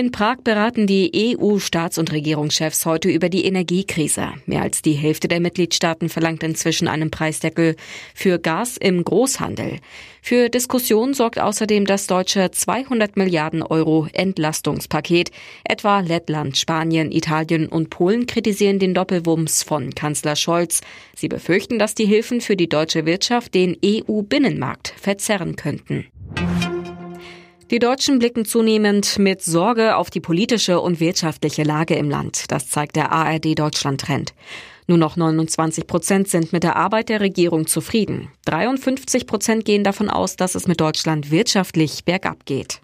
In Prag beraten die EU-Staats- und Regierungschefs heute über die Energiekrise. Mehr als die Hälfte der Mitgliedstaaten verlangt inzwischen einen Preisdeckel für Gas im Großhandel. Für Diskussion sorgt außerdem das deutsche 200 Milliarden Euro Entlastungspaket. Etwa Lettland, Spanien, Italien und Polen kritisieren den Doppelwumms von Kanzler Scholz. Sie befürchten, dass die Hilfen für die deutsche Wirtschaft den EU-Binnenmarkt verzerren könnten. Die Deutschen blicken zunehmend mit Sorge auf die politische und wirtschaftliche Lage im Land. Das zeigt der ARD Deutschland Trend. Nur noch 29 Prozent sind mit der Arbeit der Regierung zufrieden. 53 Prozent gehen davon aus, dass es mit Deutschland wirtschaftlich bergab geht.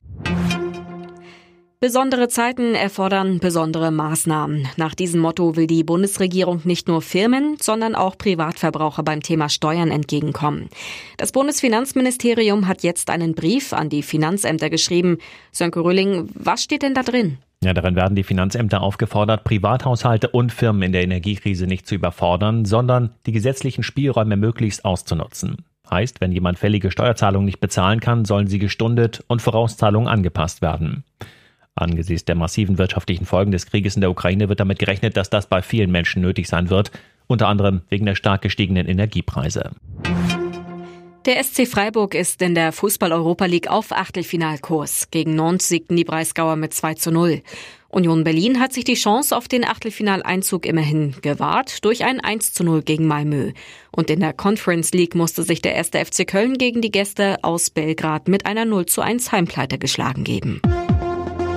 Besondere Zeiten erfordern besondere Maßnahmen. Nach diesem Motto will die Bundesregierung nicht nur Firmen, sondern auch Privatverbraucher beim Thema Steuern entgegenkommen. Das Bundesfinanzministerium hat jetzt einen Brief an die Finanzämter geschrieben. Sönke Rülling, was steht denn da drin? Ja, darin werden die Finanzämter aufgefordert, Privathaushalte und Firmen in der Energiekrise nicht zu überfordern, sondern die gesetzlichen Spielräume möglichst auszunutzen. Heißt, wenn jemand fällige Steuerzahlungen nicht bezahlen kann, sollen sie gestundet und Vorauszahlungen angepasst werden. Angesichts der massiven wirtschaftlichen Folgen des Krieges in der Ukraine wird damit gerechnet, dass das bei vielen Menschen nötig sein wird, unter anderem wegen der stark gestiegenen Energiepreise. Der SC Freiburg ist in der Fußball-Europa League auf Achtelfinalkurs. Gegen Nantes siegten die Breisgauer mit 2 zu 0. Union Berlin hat sich die Chance auf den Achtelfinaleinzug immerhin gewahrt durch ein 1 zu 0 gegen Malmö. Und in der Conference League musste sich der erste FC Köln gegen die Gäste aus Belgrad mit einer 0 zu 1 Heimpleite geschlagen geben.